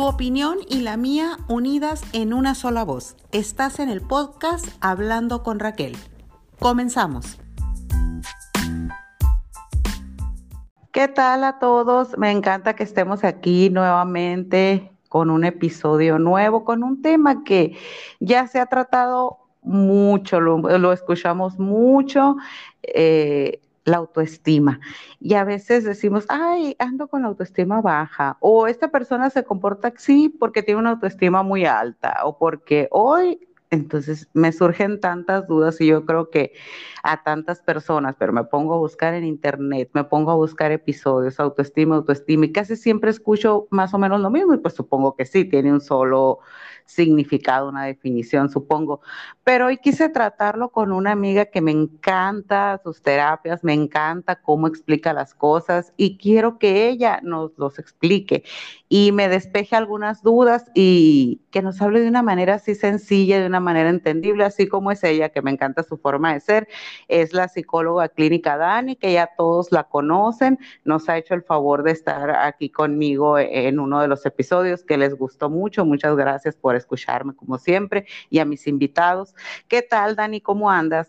Tu opinión y la mía unidas en una sola voz. Estás en el podcast Hablando con Raquel. Comenzamos. ¿Qué tal a todos? Me encanta que estemos aquí nuevamente con un episodio nuevo, con un tema que ya se ha tratado mucho, lo, escuchamos mucho. Eh, la autoestima. Y a veces decimos, ay, ando con la autoestima baja, o esta persona se comporta así porque tiene una autoestima muy alta, o porque hoy entonces me surgen tantas dudas y yo creo que a tantas personas, pero me pongo a buscar en internet, me pongo a buscar episodios, autoestima, autoestima, y casi siempre escucho más o menos lo mismo, y pues supongo que sí, tiene un solo significado, una definición, supongo. Pero hoy quise tratarlo con una amiga que me encanta sus terapias, me encanta cómo explica las cosas y quiero que ella nos los explique y me despeje algunas dudas y que nos hable de una manera así sencilla, de una manera entendible, así como es ella, que me encanta su forma de ser. Es la psicóloga clínica Dani, que ya todos la conocen, nos ha hecho el favor de estar aquí conmigo en uno de los episodios que les gustó mucho. Muchas gracias por escucharme como siempre y a mis invitados. ¿Qué tal, Dani? ¿Cómo andas?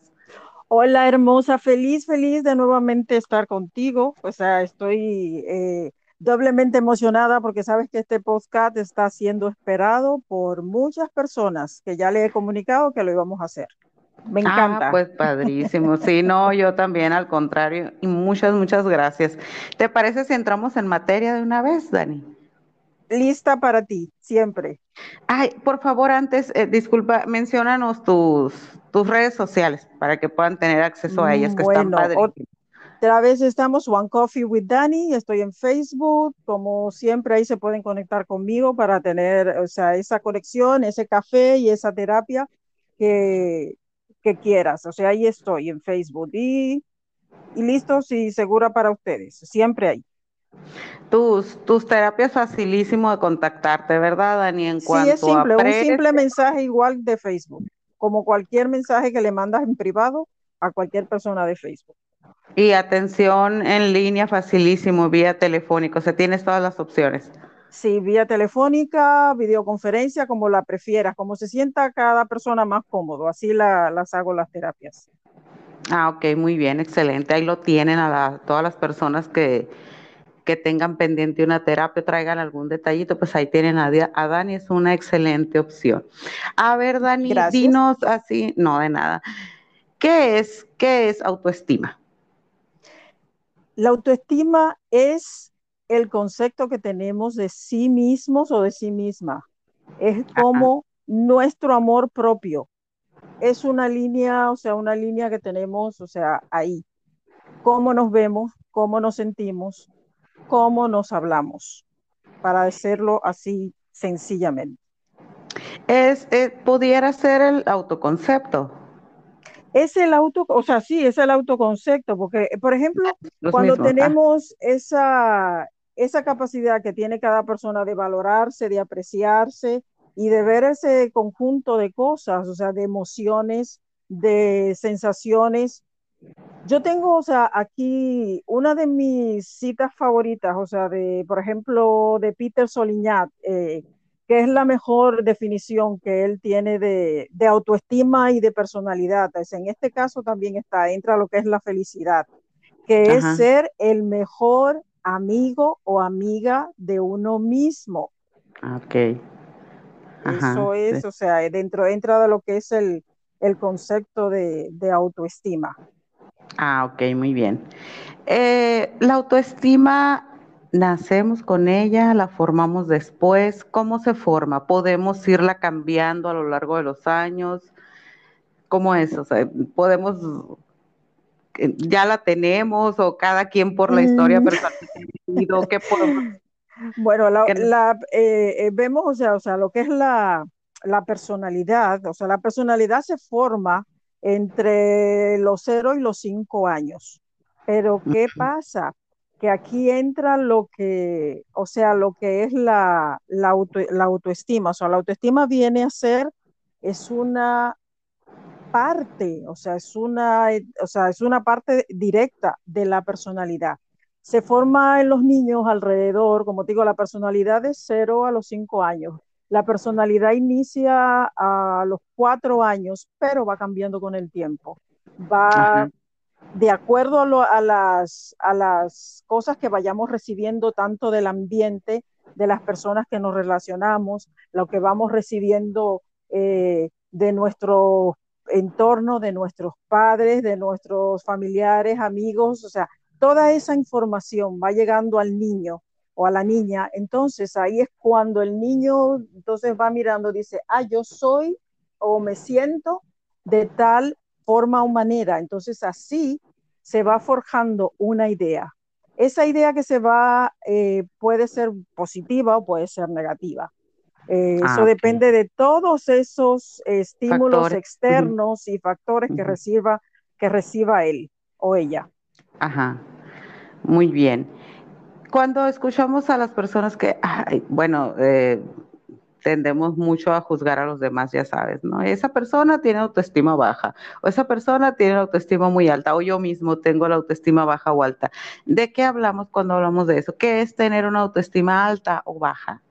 Hola, hermosa, feliz, feliz de nuevamente estar contigo. O sea, estoy... Eh, doblemente emocionada porque sabes que este podcast está siendo esperado por muchas personas que ya le he comunicado que lo íbamos a hacer. Me ah, encanta. Ah, pues padrísimo. Sí, no, yo también, al contrario. Y muchas, muchas gracias. ¿Te parece si entramos en materia de una vez, Dani? Lista para ti, siempre. Ay, por favor, antes, eh, disculpa, menciónanos tus, tus redes sociales para que puedan tener acceso a ellas, que están padres. Otra vez estamos One Coffee with Danny, estoy en Facebook, como siempre ahí se pueden conectar conmigo para tener, o sea, esa conexión, ese café y esa terapia que, que quieras. O sea, ahí estoy en Facebook y, y listos y segura para ustedes, siempre ahí. Tus, tus terapias facilísimo de contactarte, ¿verdad, Dani? En sí, es simple, un simple mensaje igual de Facebook, como cualquier mensaje que le mandas en privado a cualquier persona de Facebook. Y atención en línea facilísimo, vía telefónica, o sea, tienes todas las opciones. Sí, vía telefónica, videoconferencia, como la prefieras, como se sienta cada persona más cómodo, así las hago las terapias. Ah, ok, muy bien, excelente. Ahí lo tienen a todas las personas que, que tengan pendiente una terapia, traigan algún detallito, pues ahí tienen a, a Dani, es una excelente opción. A ver, Dani, dinos así, no de nada. ¿Qué es, qué es autoestima? La autoestima es el concepto que tenemos de sí mismos o de sí misma. Es como nuestro amor propio. Es una línea, o sea, una línea que tenemos, o sea, ahí. Cómo nos vemos, cómo nos sentimos, cómo nos hablamos, para decirlo así sencillamente. Es, eh, pudiera ser el autoconcepto es el auto, o sea, sí, es el autoconcepto, porque, por ejemplo, cuando tenemos esa, esa capacidad que tiene cada persona de valorarse, de apreciarse y de ver ese conjunto de cosas, o sea, de emociones, de sensaciones. Yo tengo, o sea, aquí una de mis citas favoritas, o sea, de, por ejemplo, de Peter Solignat, eh, que es la mejor definición que él tiene de, autoestima y de personalidad. en este caso también está, entra lo que es la felicidad, que es ser el mejor amigo o amiga de uno mismo. Ok. Eso es, o sea, dentro entra de lo que es el, concepto de, autoestima. Ah, ok, muy bien. Eh, la autoestima nacemos con ella, la formamos después, ¿cómo se forma? ¿Podemos irla cambiando a lo largo de los años? ¿Cómo es? O sea, podemos, eh, ya la tenemos o cada quien por la historia mm. personal, ¿qué podemos? Bueno, la, eh, eh, vemos, o sea, o sea, lo que es la, la personalidad, o sea, la personalidad se forma entre los cero y los cinco años. Pero, ¿qué pasa? que aquí entra lo que, o sea, lo que es la, la, autoestima. O sea, la autoestima viene a ser, es una parte, o sea, es una, o sea, es una parte directa de la personalidad. se forma en los niños alrededor, como te digo, la personalidad de 0 a los 5 años. La personalidad inicia a los 4 años, pero va cambiando con el tiempo. Va de acuerdo a, las, a las cosas que vayamos recibiendo tanto del ambiente, de las personas que nos relacionamos, lo que vamos recibiendo eh, de nuestro entorno, de nuestros padres, de nuestros familiares, amigos, o sea, toda esa información va llegando al niño o a la niña, entonces ahí es cuando el niño entonces va mirando, dice, ah, yo soy o me siento de tal forma o manera, entonces así se va forjando una idea. Esa idea que se va eh, puede ser positiva o puede ser negativa. Eh, ah, eso depende de todos esos estímulos externos y factores que, reciba, que reciba él o ella. Ajá, muy bien. Cuando escuchamos a las personas que, bueno, eh, tendemos mucho a juzgar a los demás, ya sabes, ¿no? Esa persona tiene autoestima baja, o esa persona tiene autoestima muy alta, o yo mismo tengo la autoestima baja o alta. ¿De qué hablamos cuando hablamos de eso? ¿Qué es tener una autoestima alta o baja?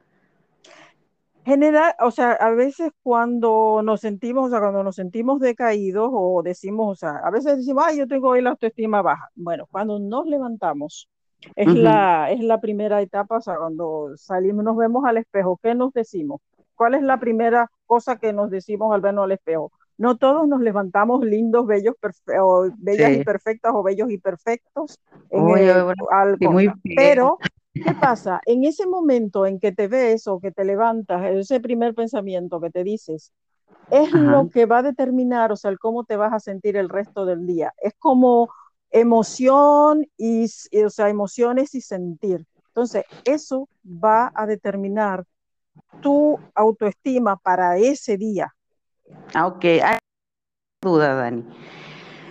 General, o sea, a veces cuando nos sentimos, o sea, cuando nos sentimos decaídos o decimos, o sea, a veces decimos, ay, yo tengo hoy la autoestima baja. Bueno, cuando nos levantamos, es, la, es la primera etapa, o sea, cuando salimos, nos vemos al espejo, ¿qué nos decimos? ¿Cuál es la primera cosa que nos decimos al vernos al espejo? No todos nos levantamos lindos, bellos, o bellas y perfectas o bellos y perfectos. pero ¿Qué pasa? En ese momento en que te ves o que te levantas, ese primer pensamiento que te dices, es lo que va a determinar, o sea, el cómo te vas a sentir el resto del día. Es como emoción y, o sea, emociones y sentir. Entonces, eso va a determinar tu autoestima para ese día. Ah, ok, hay duda, Dani.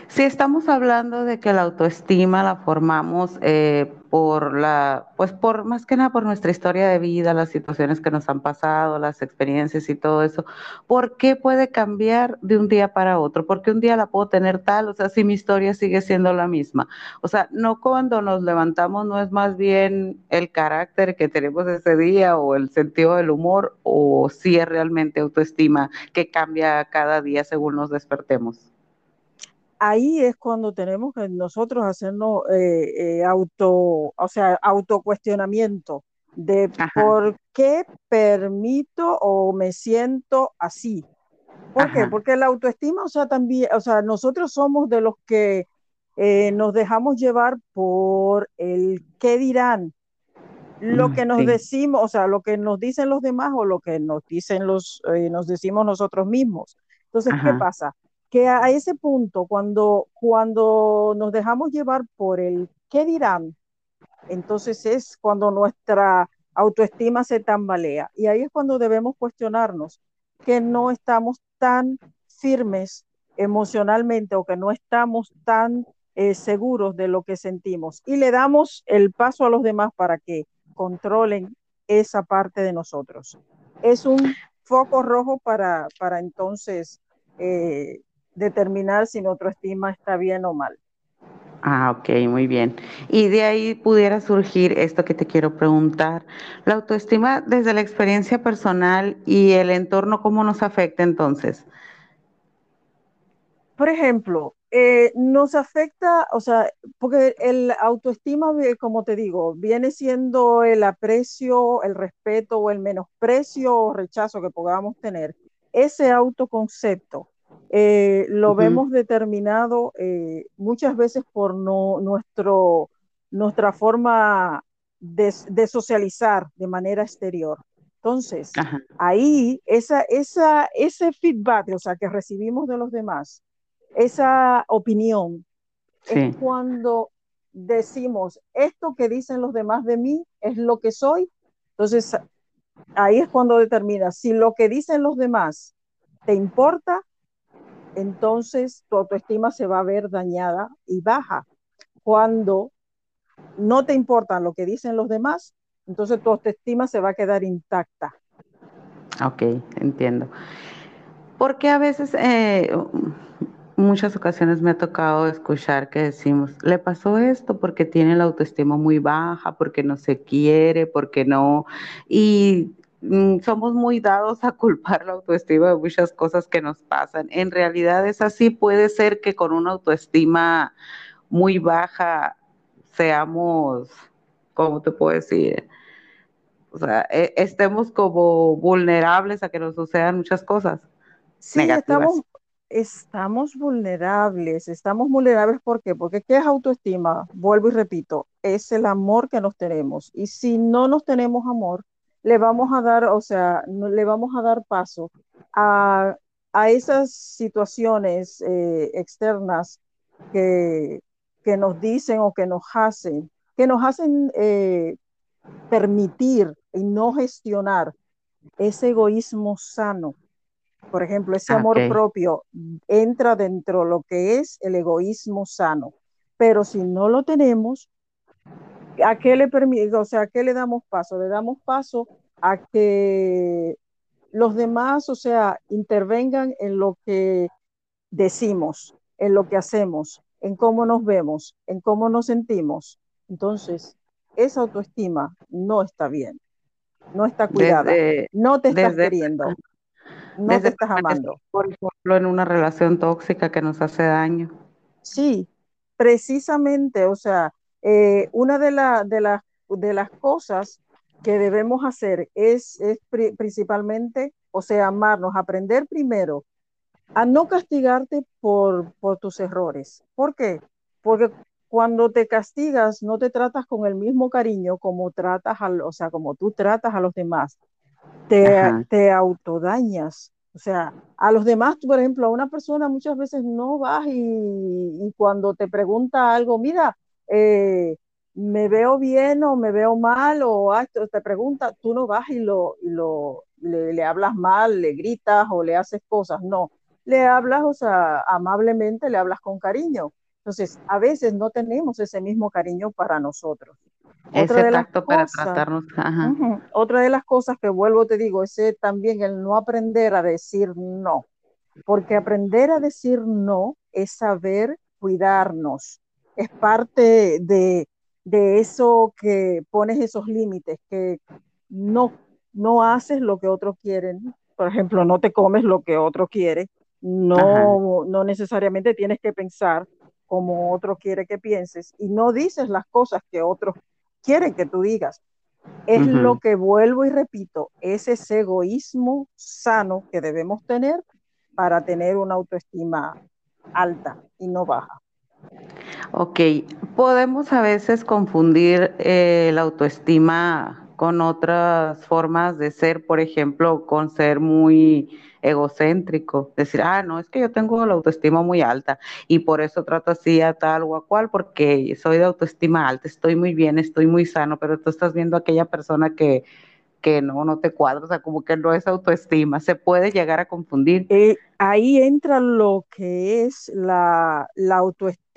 Si estamos hablando de que la autoestima la formamos eh, por la, pues por más que nada por nuestra historia de vida, las situaciones que nos han pasado, las experiencias y todo eso, ¿por qué puede cambiar de un día para otro? ¿Por qué un día la puedo tener tal? O sea, si mi historia sigue siendo la misma. O sea, no cuando nos levantamos no es más bien el carácter que tenemos ese día o el sentido del humor o si es realmente autoestima que cambia cada día según nos despertemos ahí es cuando tenemos que nosotros hacernos eh, eh, auto, o sea, autocuestionamiento de por qué permito o me siento así. ¿Por qué? Porque la autoestima, o sea, también, o sea, nosotros somos de los que eh, nos dejamos llevar por el qué dirán, lo mm, que nos decimos, o sea, lo que nos dicen los demás o lo que nos dicen los, nos decimos nosotros mismos. Entonces, ¿qué pasa? Que a ese punto, cuando, cuando nos dejamos llevar por el qué dirán, entonces es cuando nuestra autoestima se tambalea. Y ahí es cuando debemos cuestionarnos que no estamos tan firmes emocionalmente o que no estamos tan eh, seguros de lo que sentimos. Y le damos el paso a los demás para que controlen esa parte de nosotros. Es un foco rojo para, para entonces eh, determinar si nuestra estima está bien o mal. Ah, ok, muy bien. Y de ahí pudiera surgir esto que te quiero preguntar. La autoestima desde la experiencia personal y el entorno, ¿cómo nos afecta entonces? Por ejemplo, eh, nos afecta, o sea, porque el autoestima, como te digo, viene siendo el aprecio, el respeto o el menosprecio o rechazo que podamos tener. Ese autoconcepto eh, lo vemos determinado eh, muchas veces por no, nuestro, nuestra forma de, socializar de manera exterior. Entonces, ahí esa, esa, ese feedback, o sea, que recibimos de los demás, esa opinión, es cuando decimos, esto que dicen los demás de mí es lo que soy. Entonces, ahí es cuando determina si lo que dicen los demás te importa entonces tu autoestima se va a ver dañada y baja. Cuando no te importa lo que dicen los demás, entonces tu autoestima se va a quedar intacta. Ok, entiendo. Porque a veces, eh, muchas ocasiones me ha tocado escuchar que decimos, le pasó esto porque tiene la autoestima muy baja, porque no se quiere, porque no, y somos muy dados a culpar la autoestima de muchas cosas que nos pasan. En realidad es así, puede ser que con una autoestima muy baja seamos, ¿cómo te puedo decir? O sea, e, estemos como vulnerables a que nos sucedan muchas cosas. Sí, estamos, estamos vulnerables, estamos vulnerables ¿por qué? Porque ¿qué es autoestima? Vuelvo y repito, es el amor que nos tenemos. Y si no nos tenemos amor, le vamos a dar, o sea, le vamos a dar paso a, esas situaciones eh, externas que, que, nos dicen o que nos hacen, que nos hacen eh, permitir y no gestionar ese egoísmo sano por ejemplo, ese amor propio entra dentro de lo que es el egoísmo sano. Pero si no lo tenemos, ¿a qué le permite, o sea, a qué le damos paso? Le damos paso a que los demás, o sea, intervengan en lo que decimos, en lo que hacemos, en cómo nos vemos, en cómo nos sentimos. Entonces, esa autoestima no está bien, no está cuidada, no te estás queriendo no te estás amando. Por ejemplo, en una relación tóxica que nos hace daño. Sí, precisamente, o sea, eh, una de, de, de las cosas que debemos hacer es, principalmente, o sea, amarnos, aprender primero a no castigarte por, por tus errores. ¿Por qué? Porque cuando te castigas, no te tratas con el mismo cariño como tratas, o sea, como tú tratas a los demás te, te autodañas. O sea, a los demás, por ejemplo, a una persona muchas veces no vas y, cuando te pregunta algo, mira, eh, me veo bien o me veo mal o ah, te pregunta, tú no vas y, lo, lo le, le, hablas mal, le gritas o le haces cosas, no, le hablas, o sea, amablemente, le hablas con cariño. Entonces, a veces no tenemos ese mismo cariño para nosotros. Otra de tacto para tratarnos. otra de las cosas que vuelvo, te digo, es también el no aprender a decir no. Porque aprender a decir no es saber cuidarnos. Es parte de, eso que pones esos límites, que no, no haces lo que otros quieren. Por ejemplo, no te comes lo que otro quiere. No, no necesariamente tienes que pensar como otro quiere que pienses y no dices las cosas que otros quieren que tú digas. Es lo que vuelvo y repito, es ese egoísmo sano que debemos tener para tener una autoestima alta y no baja. Ok, podemos a veces confundir eh, la autoestima con otras formas de ser, por ejemplo, con ser muy egocéntrico, decir, ah, no, es que yo tengo la autoestima muy alta y por eso trato así a tal o a cual, porque soy de autoestima alta, estoy muy bien, estoy muy sano, pero tú estás viendo a aquella persona que, que no, no te cuadra, o sea, como que no es autoestima, se puede llegar a confundir. Eh, ahí entra lo que es la, la autoestima,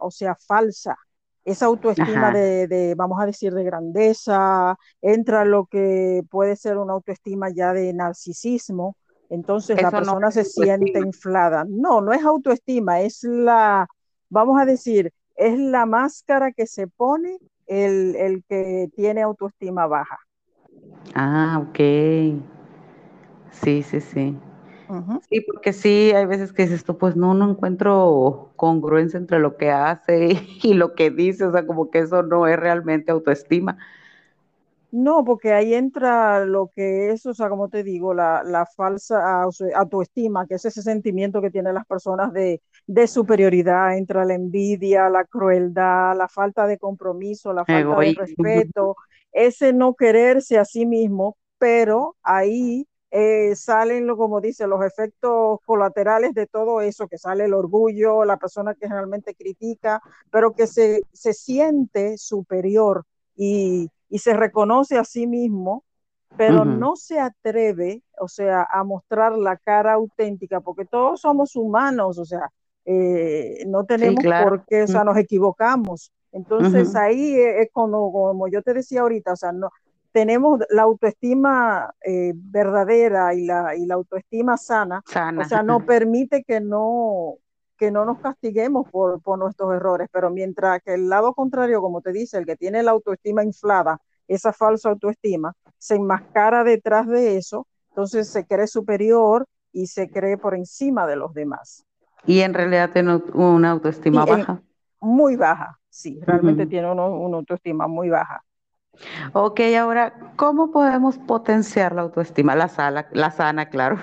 o sea, falsa, esa autoestima de, de, vamos a decir, de grandeza, entra lo que puede ser una autoestima ya de narcisismo, entonces la persona se siente inflada. No, no es autoestima, es la, vamos a decir, es la máscara que se pone el, que tiene autoestima baja. Ah, ok. Sí, sí, sí. Sí, porque sí, hay veces que dices tú, pues no, no encuentro congruencia entre lo que hace y lo que dice, o sea, como que eso no es realmente autoestima. No, porque ahí entra lo que es, o sea, como te digo, la, la falsa autoestima, que es ese sentimiento que tienen las personas de, de, superioridad, entra la envidia, la crueldad, la falta de compromiso, la falta de respeto, ese no quererse a sí mismo, pero ahí eh, salen, como dice, los efectos colaterales de todo eso, que sale el orgullo, la persona que generalmente critica, pero que se, se siente superior y y se reconoce a sí mismo, pero no se atreve, o sea, a mostrar la cara auténtica, porque todos somos humanos, o sea, eh, no tenemos por qué, o sea, nos equivocamos. Entonces ahí es como, como, yo te decía ahorita, o sea, no, tenemos la autoestima eh, verdadera y la, y la autoestima sana, sana, o sea, no permite que no, que no nos castiguemos por, por nuestros errores, pero mientras que el lado contrario, como te dice, el que tiene la autoestima inflada, esa falsa autoestima, se enmascara detrás de eso, entonces se cree superior y se cree por encima de los demás. Y en realidad tiene una autoestima baja. muy baja, sí, realmente tiene una autoestima muy baja. Ok, ahora, ¿cómo podemos potenciar la autoestima? La, sala, la sana, claro.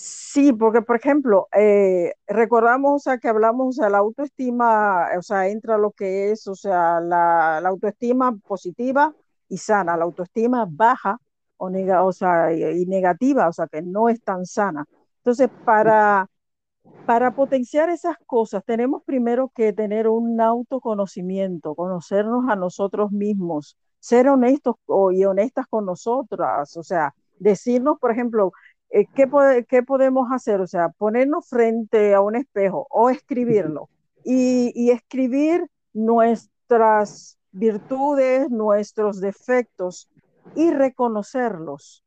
Sí, porque por ejemplo, eh, recordamos o que hablamos, o sea, la autoestima, o sea, entra lo que es, o sea, la, autoestima positiva y sana, la autoestima baja o, o sea, y, negativa, o sea, que no es tan sana. Entonces, para, para potenciar esas cosas, tenemos primero que tener un autoconocimiento, conocernos a nosotros mismos, ser honestos y honestas con nosotras, o sea, decirnos, por ejemplo, eh, ¿qué, ¿qué, podemos hacer? O sea, ponernos frente a un espejo o escribirlo y, y escribir nuestras virtudes, nuestros defectos y reconocerlos.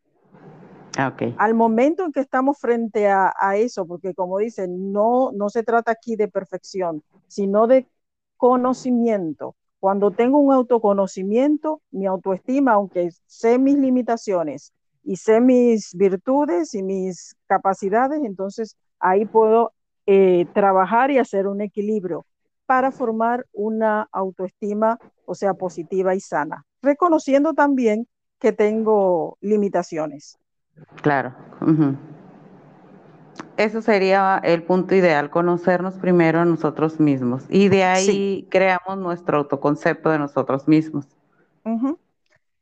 Ah, okay. Al momento en que estamos frente a, a, eso, porque como dicen, no, no se trata aquí de perfección, sino de conocimiento. Cuando tengo un autoconocimiento, mi autoestima, aunque sé mis limitaciones, y sé mis virtudes y mis capacidades, entonces ahí puedo eh, trabajar y hacer un equilibrio para formar una autoestima, o sea, positiva y sana, reconociendo también que tengo limitaciones. Claro. Eso sería el punto ideal, conocernos primero a nosotros mismos. Y de ahí creamos nuestro autoconcepto de nosotros mismos.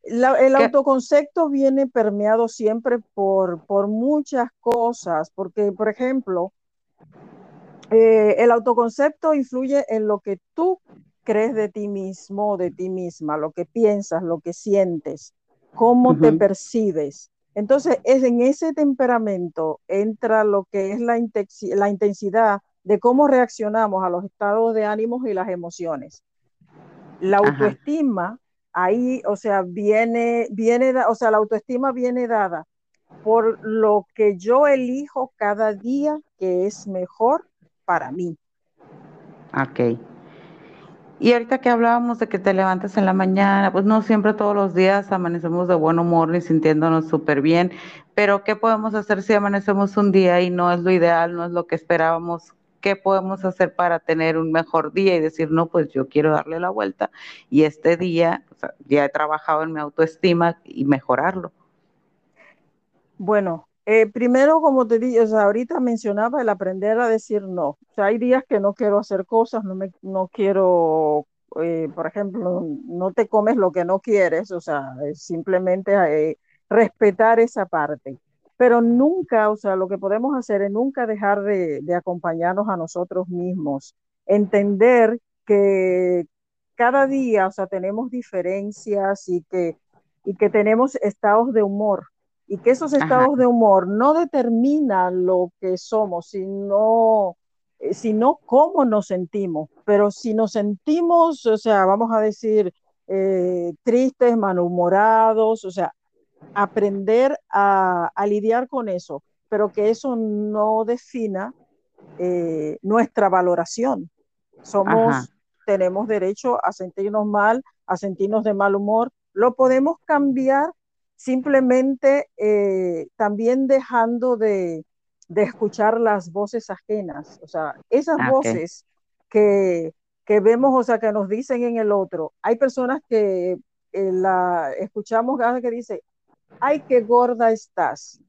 El autoconcepto viene permeado siempre por, por muchas cosas, porque, por ejemplo, eh, el autoconcepto influye en lo que tú crees de ti mismo, de ti misma, lo que piensas, lo que sientes, cómo te percibes. Entonces, es en ese temperamento entra lo que es la, la intensidad de cómo reaccionamos a los estados de ánimos y las emociones. La autoestima ahí, o sea, viene, viene, o sea, la autoestima viene dada por lo que yo elijo cada día que es mejor para mí. Ok. Y ahorita que hablábamos de que te levantas en la mañana, pues no siempre todos los días amanecemos de buen humor ni sintiéndonos súper bien, pero ¿qué podemos hacer si amanecemos un día y no es lo ideal, no es lo que esperábamos? qué podemos hacer para tener un mejor día y decir, no, pues yo quiero darle la vuelta y este día ya he trabajado en mi autoestima y mejorarlo. Bueno, eh, primero, como te dije, ahorita mencionaba el aprender a decir no. O sea, hay días que no quiero hacer cosas, no, me, no quiero, eh, por ejemplo, no te comes lo que no quieres, o sea, simplemente eh, respetar esa parte. Pero nunca, o sea, lo que podemos hacer es nunca dejar de, acompañarnos a nosotros mismos, entender que cada día, o sea, tenemos diferencias y que, y que tenemos estados de humor y que esos estados de humor no determinan lo que somos, sino, eh, sino cómo nos sentimos. Pero si nos sentimos, o sea, vamos a decir, eh, tristes, malhumorados, o sea, aprender a, lidiar con eso, pero que eso no defina eh, nuestra valoración. Somos, tenemos derecho a sentirnos mal, a sentirnos de mal humor. Lo podemos cambiar simplemente eh, también dejando de, escuchar las voces ajenas, o sea, esas ah, voces que, que, vemos, o sea, que nos dicen en el otro. Hay personas que eh, la escuchamos que dice, ay, qué gorda estás.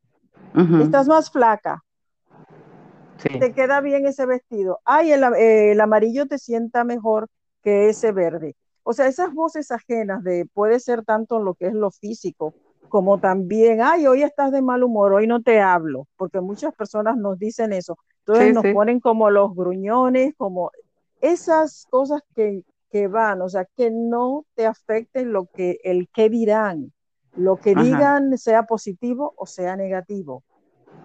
Estás más flaca. Te queda bien ese vestido. Ay, el, amarillo te sienta mejor que ese verde. O sea, esas voces ajenas de puede ser tanto lo que es lo físico, como también, ay, hoy estás de mal humor, hoy no te hablo, porque muchas personas nos dicen eso. Entonces nos ponen como los gruñones, como esas cosas que, que, van, o sea, que no te afecten lo que el qué dirán. Lo que digan sea positivo o sea negativo.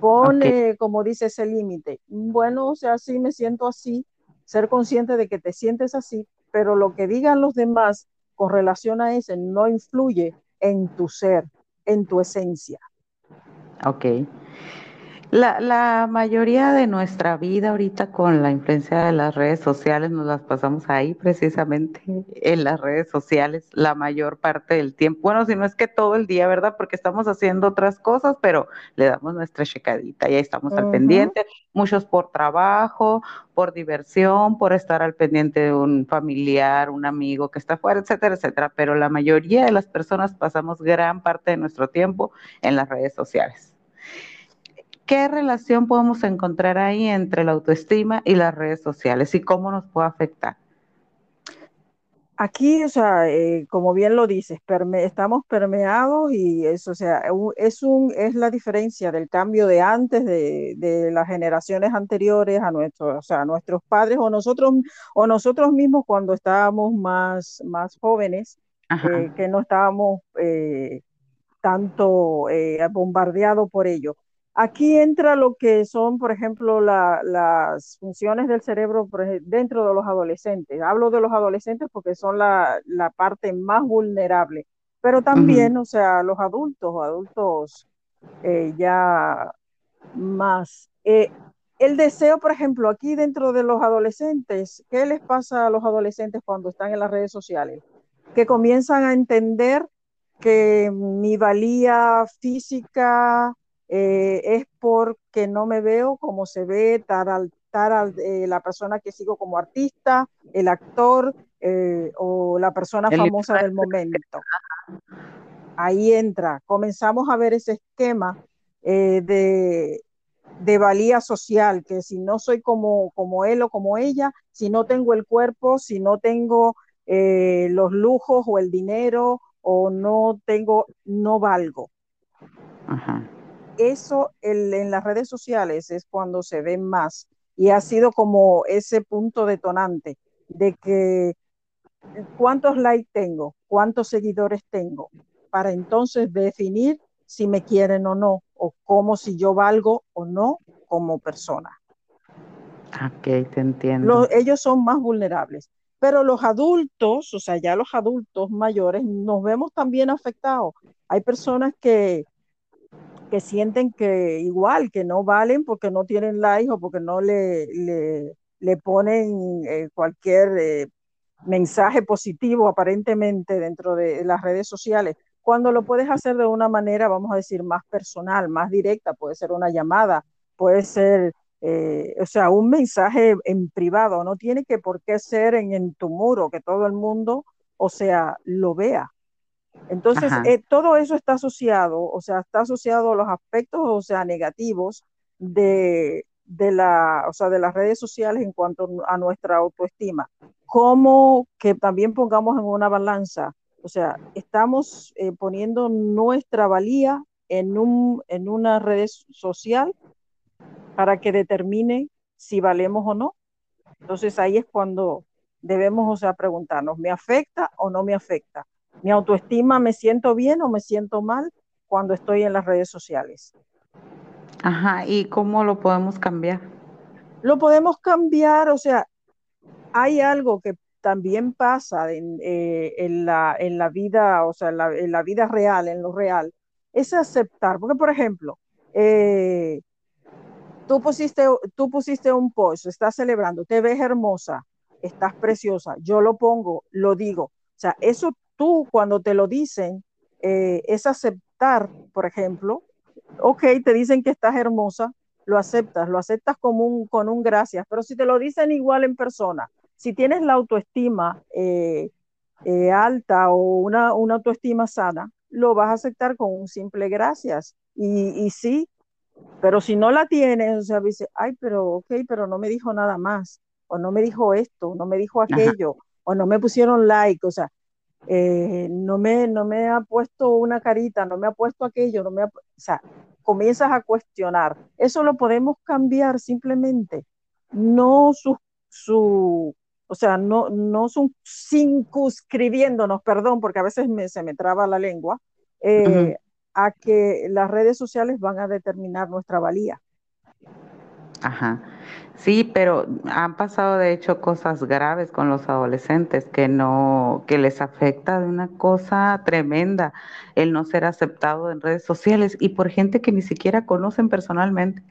Pone, como dice ese límite. Bueno, o sea, sí me siento así, ser consciente de que te sientes así, pero lo que digan los demás con relación a ese no influye en tu ser, en tu esencia. Ok. La, la, mayoría de nuestra vida ahorita con la influencia de las redes sociales nos las pasamos ahí precisamente en las redes sociales la mayor parte del tiempo. Bueno, si no es que todo el día, ¿verdad? Porque estamos haciendo otras cosas, pero le damos nuestra checadita y ahí estamos uh -huh. al pendiente. Muchos por trabajo, por diversión, por estar al pendiente de un familiar, un amigo que está fuera, etcétera, etcétera. Pero la mayoría de las personas pasamos gran parte de nuestro tiempo en las redes sociales. ¿Qué relación podemos encontrar ahí entre la autoestima y las redes sociales y cómo nos puede afectar? Aquí, o sea, eh, como bien lo dices, perme estamos permeados y eso, o sea, es, un, es la diferencia del cambio de antes, de, de las generaciones anteriores a nuestros, o sea, nuestros padres o nosotros, o nosotros mismos cuando estábamos más, más jóvenes, eh, que no estábamos eh, tanto bombardeados por ello. Aquí entra lo que son, por ejemplo, la, las funciones del cerebro dentro de los adolescentes. Hablo de los adolescentes porque son la, la parte más vulnerable, pero también, uh -huh. o sea, los adultos adultos eh, ya más. Eh, el deseo, por ejemplo, aquí dentro de los adolescentes, ¿qué les pasa a los adolescentes cuando están en las redes sociales? Que comienzan a entender que mi valía física, eh, es porque no me veo como se ve tal, tal, eh, la persona que sigo como artista, el actor eh, o la persona el famosa del momento. Ahí entra, comenzamos a ver ese esquema de, de, valía social, que si no soy como, como él o como ella, si no tengo el cuerpo, si no tengo los lujos o el dinero o no tengo, no valgo. Ajá eso el, en las redes sociales es cuando se ve más y ha sido como ese punto detonante de que cuántos likes tengo, cuántos seguidores tengo, para entonces definir si me quieren o no, o cómo si yo valgo o no como persona. Ok, te entiendo. Los, ellos son más vulnerables, pero los adultos, o sea, ya los adultos mayores, nos vemos también afectados. Hay personas que, que sienten que igual, que no valen porque no tienen likes o porque no le, le, le ponen eh, cualquier eh, mensaje positivo aparentemente dentro de las redes sociales, cuando lo puedes hacer de una manera, vamos a decir, más personal, más directa, puede ser una llamada, puede ser, eh, o sea, un mensaje en privado, no tiene que por qué ser en, en tu muro, que todo el mundo, o sea, lo vea. Entonces, eh, todo eso está asociado, o sea, está asociado a los aspectos, o sea, negativos de, de, la, o sea, de las redes sociales en cuanto a nuestra autoestima. Como que también pongamos en una balanza, o sea, estamos eh, poniendo nuestra valía en, un, en una red social para que determine si valemos o no. Entonces ahí es cuando debemos, o sea, preguntarnos, ¿me afecta o no me afecta? Mi autoestima, me siento bien o me siento mal cuando estoy en las redes sociales. Ajá, ¿y cómo lo podemos cambiar? Lo podemos cambiar, o sea, hay algo que también pasa en, eh, en, la, en la, vida, o sea, en la, en la, vida real, en lo real, es aceptar, porque por ejemplo, eh, tú, pusiste, tú pusiste un post, estás celebrando, te ves hermosa, estás preciosa, yo lo pongo, lo digo, o sea, eso tú cuando te lo dicen eh, es aceptar, por ejemplo, ok, te dicen que estás hermosa, lo aceptas, lo aceptas como un, con un gracias, pero si te lo dicen igual en persona, si tienes la autoestima eh, eh, alta o una, una, autoestima sana, lo vas a aceptar con un simple gracias. Y, y sí, pero si no la tienes, o sea, dice, ay, pero ok, pero no me dijo nada más, o no me dijo esto, no me dijo aquello, Ajá. o no me pusieron like, o sea, eh, no, me, no me ha puesto una carita, no me ha puesto aquello, no me ha, o sea, comienzas a cuestionar. Eso lo podemos cambiar simplemente, no su, su o sea, no, no son circunscribiéndonos, perdón, porque a veces me, se me traba la lengua, eh, uh -huh. a que las redes sociales van a determinar nuestra valía. Ajá. Sí, pero han pasado de hecho cosas graves con los adolescentes que no, que les afecta de una cosa tremenda el no ser aceptado en redes sociales y por gente que ni siquiera conocen personalmente.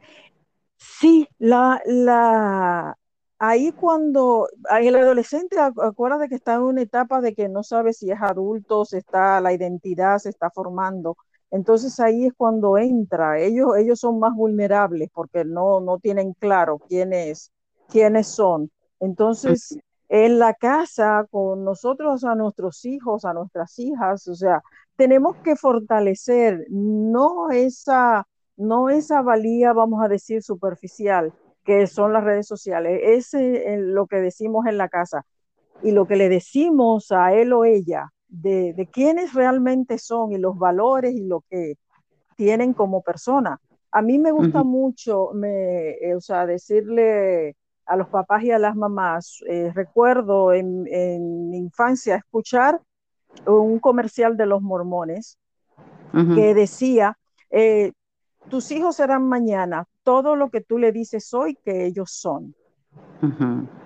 Sí, la, la, ahí cuando el adolescente acuerda de que está en una etapa de que no sabe si es adulto, si está la identidad se está formando. Entonces ahí es cuando entra. Ellos, ellos son más vulnerables porque no, no tienen claro quiénes, quiénes son. Entonces, en la casa, con nosotros, a nuestros hijos, a nuestras hijas, o sea, tenemos que fortalecer no esa, no esa valía, vamos a decir, superficial, que son las redes sociales. Es lo que decimos en la casa y lo que le decimos a él o ella de, de quiénes realmente son y los valores y lo que tienen como persona. A mí me gusta mucho, me, eh, o sea, decirle a los papás y a las mamás, eh, recuerdo en, mi infancia escuchar un comercial de los mormones que decía, eh, tus hijos serán mañana todo lo que tú le dices hoy que ellos son.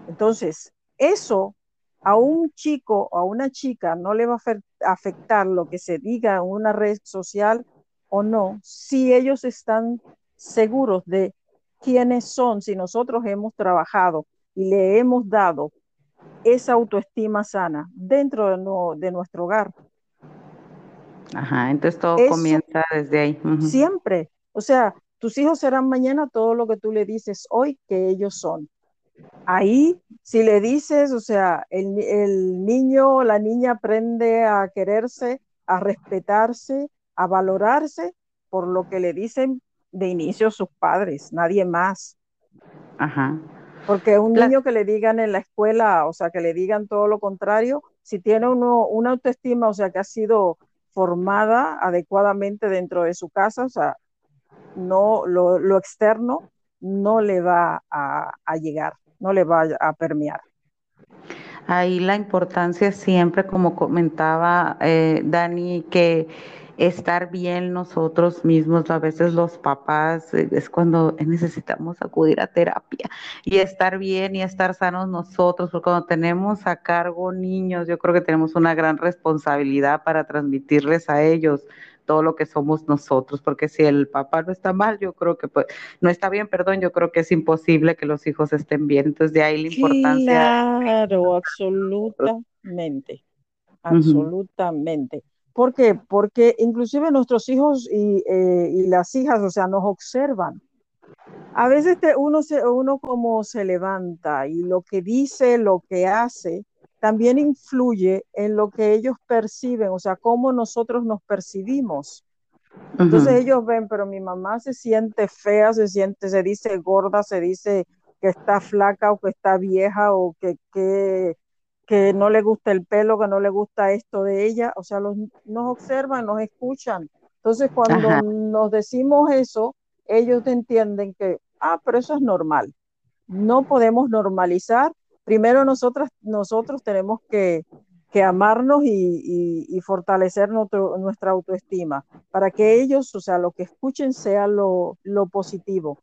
Entonces, eso a un chico o a una chica no le va a afectar lo que se diga en una red social o no, si ellos están seguros de quiénes son, si nosotros hemos trabajado y le hemos dado esa autoestima sana dentro de, nuestro hogar. Ajá, entonces todo comienza desde ahí. Siempre. O sea, tus hijos serán mañana todo lo que tú le dices hoy que ellos son. Ahí, si le dices, o sea, el, el niño o la niña aprende a quererse, a respetarse, a valorarse por lo que le dicen de inicio sus padres, nadie más. Ajá. Porque un niño que le digan en la escuela, o sea, que le digan todo lo contrario, si tiene uno, una autoestima, o sea, que ha sido formada adecuadamente dentro de su casa, o sea, no, lo, externo no le va a, llegar, no le va a permear. Ahí la importancia siempre, como comentaba eh, Dani, que estar bien nosotros mismos, a veces los papás, eh, es cuando necesitamos acudir a terapia y estar bien y estar sanos nosotros, porque cuando tenemos a cargo niños, yo creo que tenemos una gran responsabilidad para transmitirles a ellos todo lo que somos nosotros, porque si el papá no está mal, yo creo que pues, no está bien, perdón, yo creo que es imposible que los hijos estén bien. Entonces de ahí la importancia. Claro, absolutamente, absolutamente. ¿Por qué? Porque inclusive nuestros hijos y, eh, y, las hijas, o sea, nos observan. A veces uno, se, uno como se levanta y lo que dice, lo que hace, también influye en lo que ellos perciben, o sea, cómo nosotros nos percibimos. Entonces ellos ven, pero mi mamá se siente fea, se siente, se dice gorda, se dice que está flaca o que está vieja o que, que, que no le gusta el pelo, que no le gusta esto de ella. O sea, los, nos observan, nos escuchan. Entonces cuando nos decimos eso, ellos entienden que, ah, pero eso es normal. No podemos normalizar primero nosotros tenemos que, amarnos y, fortalecer nuestra autoestima para que ellos, o sea, lo que escuchen sea lo, positivo,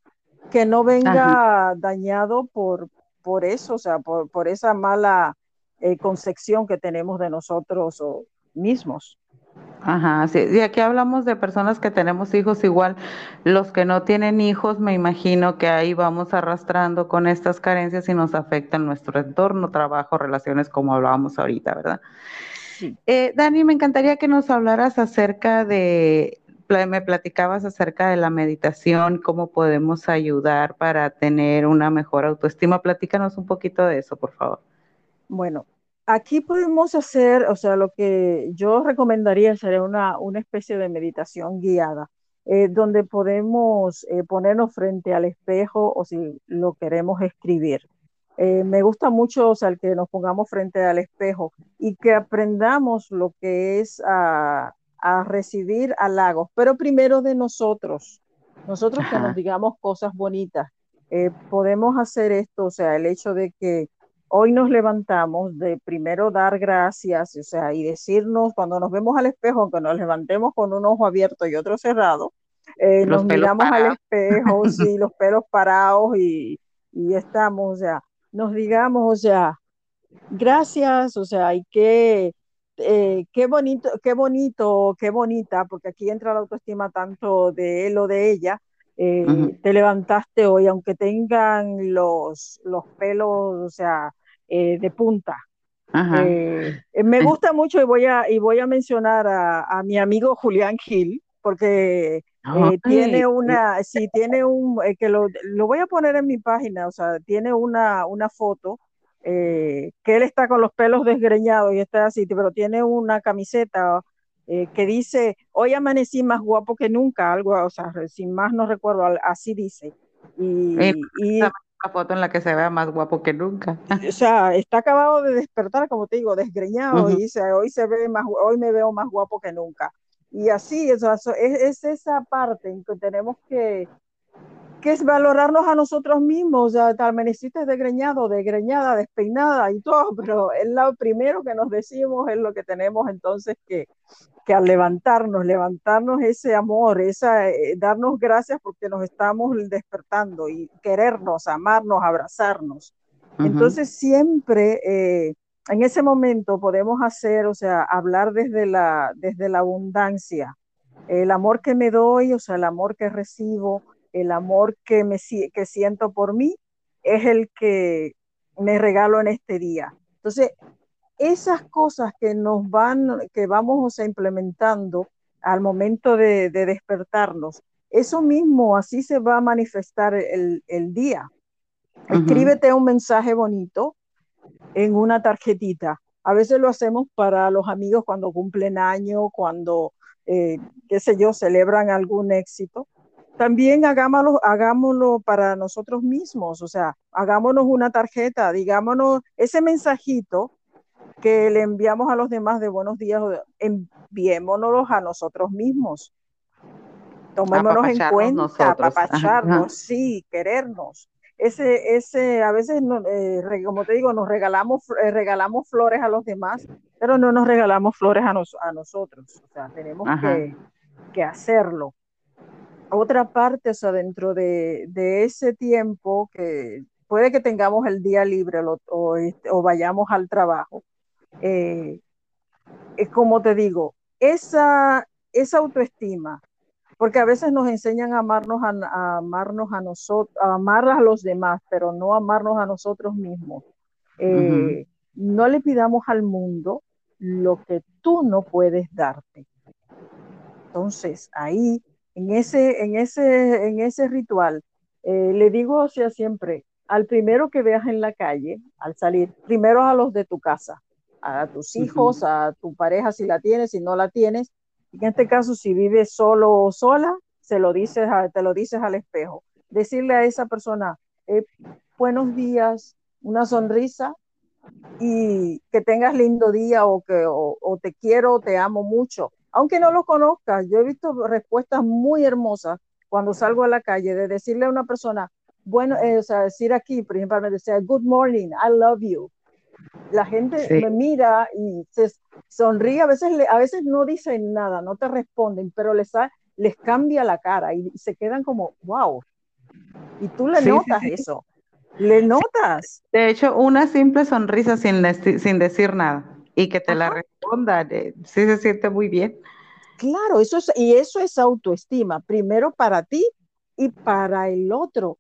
que no venga dañado por, por eso, o sea, por, esa mala eh, concepción que tenemos de nosotros mismos. Ajá, sí, y aquí hablamos de personas que tenemos hijos igual, los que no tienen hijos, me imagino que ahí vamos arrastrando con estas carencias y nos afectan nuestro entorno, trabajo, relaciones, como hablábamos ahorita, ¿verdad? Sí. Eh, Dani, me encantaría que nos hablaras acerca de, me platicabas acerca de la meditación, cómo podemos ayudar para tener una mejor autoestima. Platícanos un poquito de eso, por favor. Bueno, Aquí podemos hacer, o sea, lo que yo recomendaría sería una, una especie de meditación guiada, eh, donde podemos eh, ponernos frente al espejo o si lo queremos escribir. Eh, me gusta mucho, o sea, el que nos pongamos frente al espejo y que aprendamos lo que es a, a recibir halagos, pero primero de nosotros, nosotros que nos digamos cosas bonitas. podemos hacer esto, o sea, el hecho de que hoy nos levantamos de primero dar gracias, o sea, y decirnos cuando nos vemos al espejo, aunque nos levantemos con un ojo abierto y otro cerrado, eh, nos miramos al espejo, sí, los pelos parados y, y estamos, o sea, nos digamos, o sea, gracias, o sea, y qué, eh, qué bonito, qué bonito, qué bonita, porque aquí entra la autoestima tanto de él o de ella, eh, te levantaste hoy, aunque tengan los, los pelos, o sea, eh, de punta. me gusta mucho y voy a, y voy a mencionar a, a mi amigo Julián Gil, porque tiene una, sí, tiene un, que lo, lo, voy a poner en mi página, o sea, tiene una, una foto que él está con los pelos desgreñados y está así, pero tiene una camiseta eh, que dice, hoy amanecí más guapo que nunca, algo, o sea, sin más no recuerdo, así dice. Y, y una foto en la que se vea más guapo que nunca. O sea, está acabado de despertar, como te digo, desgreñado, y dice, hoy se ve más, hoy me veo más guapo que nunca. Y así, es, es esa parte en que tenemos que, que es valorarnos a nosotros mismos, o sea, te amaneciste desgreñado, desgreñada, despeinada y todo, pero es lo primero que nos decimos, es lo que tenemos entonces que, que al levantarnos, levantarnos ese amor, esa, eh, darnos gracias porque nos estamos despertando y querernos, amarnos, abrazarnos. Entonces siempre eh, en ese momento podemos hacer, o sea, hablar desde la, desde la abundancia, el amor que me doy, o sea, el amor que recibo, el amor que, me, que siento por mí es el que me regalo en este día. Entonces, esas cosas que nos van, que vamos implementando al momento de, despertarnos, eso mismo así se va a manifestar el, día. Escríbete un mensaje bonito en una tarjetita. A veces lo hacemos para los amigos cuando cumplen año, cuando, eh, qué sé yo, celebran algún éxito también hagámoslo, hagámoslo para nosotros mismos, o sea, hagámonos una tarjeta, digámonos ese mensajito que le enviamos a los demás de buenos días, enviémonos a nosotros mismos. Tomémonos en cuenta, apapacharnos, sí, querernos. Ese, ese, a veces, eh, como te digo, nos regalamos, eh, regalamos flores a los demás, pero no nos regalamos flores a, a nosotros. O sea, tenemos que, que hacerlo otra parte, o sea, dentro de, ese tiempo que puede que tengamos el día libre este, o, vayamos al trabajo, eh, es como te digo, esa, esa autoestima, porque a veces nos enseñan a amarnos a, amarnos a nosotros, a amar a los demás, pero no amarnos a nosotros mismos. Eh, no le pidamos al mundo lo que tú no puedes darte. Entonces, ahí en ese, en ese, en ese ritual, eh, le digo o sea siempre, al primero que veas en la calle, al salir, primero a los de tu casa, a tus hijos, a tu pareja si la tienes, si no la tienes. En este caso, si vives solo o sola, se lo dices te lo dices al espejo. Decirle a esa persona, eh, buenos días, una sonrisa y que tengas lindo día o que o te quiero, te amo mucho aunque no lo conozcas, yo he visto respuestas muy hermosas cuando salgo a la calle de decirle a una persona, bueno, eh, o sea, decir aquí, me decía, good morning, I love you. La gente me mira y se sonríe, a veces, a veces no dicen nada, no te responden, pero les, les cambia la cara y se quedan como, wow. Y tú le notas eso, le notas. De hecho, una simple sonrisa sin, sin decir nada y que te la responda, sí se siente muy bien. Claro, eso es, y eso es autoestima, primero para ti y para el otro.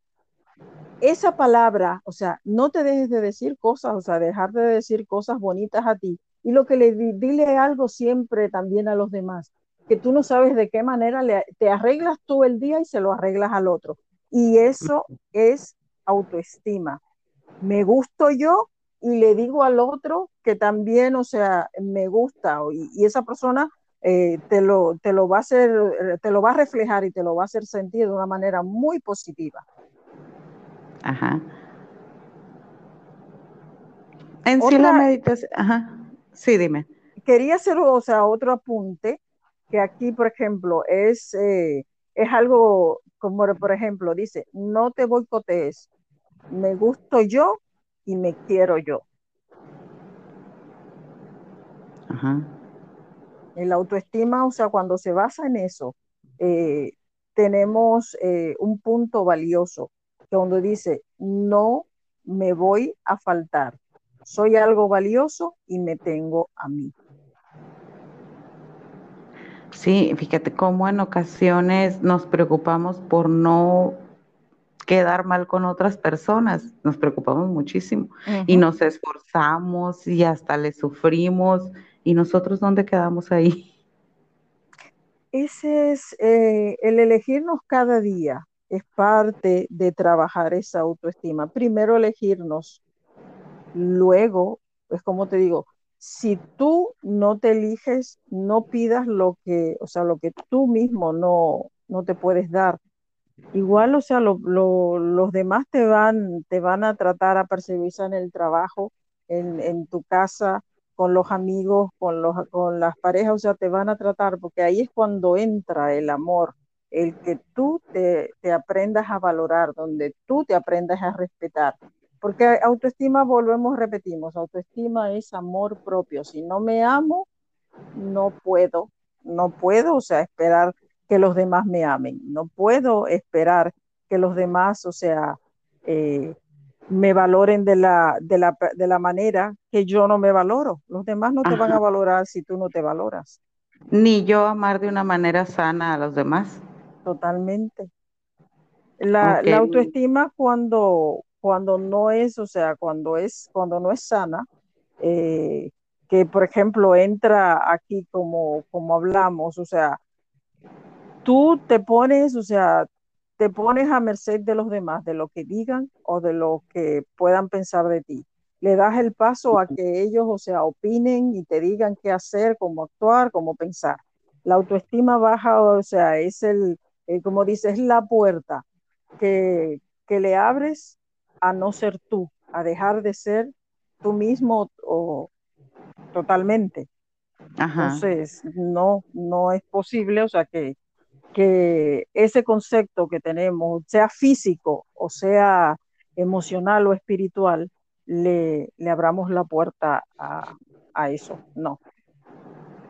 Esa palabra, o sea, no te dejes de decir cosas, o sea, dejar de decir cosas bonitas a ti. Y lo que le dile algo siempre también a los demás, que tú no sabes de qué manera te arreglas tú el día y se lo arreglas al otro. Y eso es autoestima. Me gusto yo y le digo al otro que también, o sea, me gusta y, esa persona eh, te, lo, te lo va a hacer, eh, te lo va a reflejar y te lo va a hacer sentir de una manera muy positiva. Ajá. En sí la meditación, ajá. Sí, dime. Quería hacer, o sea, otro apunte, que aquí, por ejemplo, es, eh, es algo como, por ejemplo, dice, no te boicotees, me gusto yo y me quiero yo. Ajá. El autoestima, o sea, cuando se basa en eso, eh, tenemos eh, un punto valioso, donde dice, no me voy a faltar. Soy algo valioso y me tengo a mí. Sí, fíjate cómo en ocasiones nos preocupamos por no quedar mal con otras personas, nos preocupamos muchísimo y nos esforzamos y hasta le sufrimos y nosotros dónde quedamos ahí. Ese es eh, el elegirnos cada día, es parte de trabajar esa autoestima. Primero elegirnos, luego, es como te digo, si tú no te eliges, no pidas lo que, o sea, lo que tú mismo no, no te puedes dar. Igual, o sea, los demás te van, te van a tratar a percibir en el trabajo, en, en tu casa, con los amigos, con, los, con las parejas, o sea, te van a tratar, porque ahí es cuando entra el amor, el que tú te, te aprendas a valorar, donde tú te aprendas a respetar. Porque autoestima, volvemos, repetimos, autoestima es amor propio. Si no me amo, no puedo, no puedo, o sea, esperar que los demás me amen. No puedo esperar que los demás, o sea, eh, me valoren de la, de, la, de la, manera que yo no me valoro. Los demás no te van a valorar si tú no te valoras. Ni yo amar de una manera sana a los demás. Totalmente. La, la autoestima cuando, cuando no es, o sea, cuando es, cuando no es sana, eh, que por ejemplo entra aquí como, como hablamos, o sea, tú te pones, o sea, te pones a merced de los demás, de lo que digan o de lo que puedan pensar de ti. Le das el paso a que ellos, o sea, opinen y te digan qué hacer, cómo actuar, cómo pensar. La autoestima baja, o sea, es el, eh, como dices, es la puerta que, que le abres a no ser tú, a dejar de ser tú mismo o totalmente. Entonces, no, no es posible, o sea, que, que ese concepto que tenemos, sea físico o sea emocional o espiritual, le, le abramos la puerta a, a eso. No.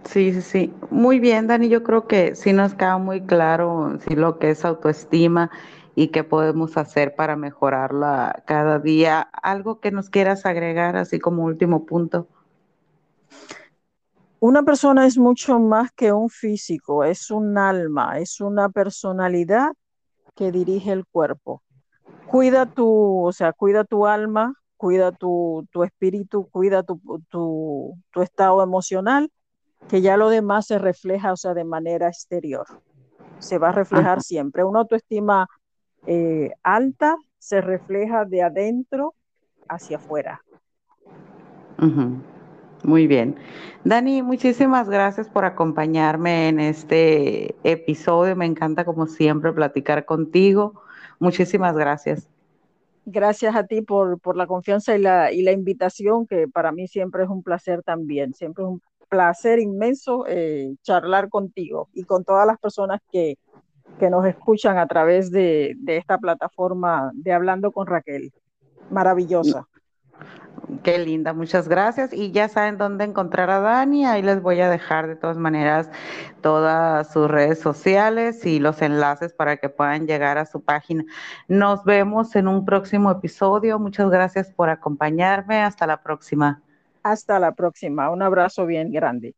Sí, sí, sí. Muy bien, Dani. Yo creo que sí nos queda muy claro sí, lo que es autoestima y qué podemos hacer para mejorarla cada día. ¿Algo que nos quieras agregar así como último punto? Una persona es mucho más que un físico, es un alma, es una personalidad que dirige el cuerpo. Cuida tu, o sea, cuida tu alma, cuida tu, tu espíritu, cuida tu, tu, tu, estado emocional, que ya lo demás se refleja, o sea, de manera exterior. Se va a reflejar siempre. Una autoestima eh, alta se refleja de adentro hacia afuera. Muy bien. Dani, muchísimas gracias por acompañarme en este episodio. Me encanta, como siempre, platicar contigo. Muchísimas gracias. Gracias a ti por, por la confianza y la, y la invitación, que para mí siempre es un placer también. Siempre es un placer inmenso eh, charlar contigo y con todas las personas que, que nos escuchan a través de, de esta plataforma de Hablando con Raquel. Maravillosa. Qué linda, muchas gracias. Y ya saben dónde encontrar a Dani. Ahí les voy a dejar de todas maneras todas sus redes sociales y los enlaces para que puedan llegar a su página. Nos vemos en un próximo episodio. Muchas gracias por acompañarme. Hasta la próxima. Hasta la próxima. Un abrazo bien grande.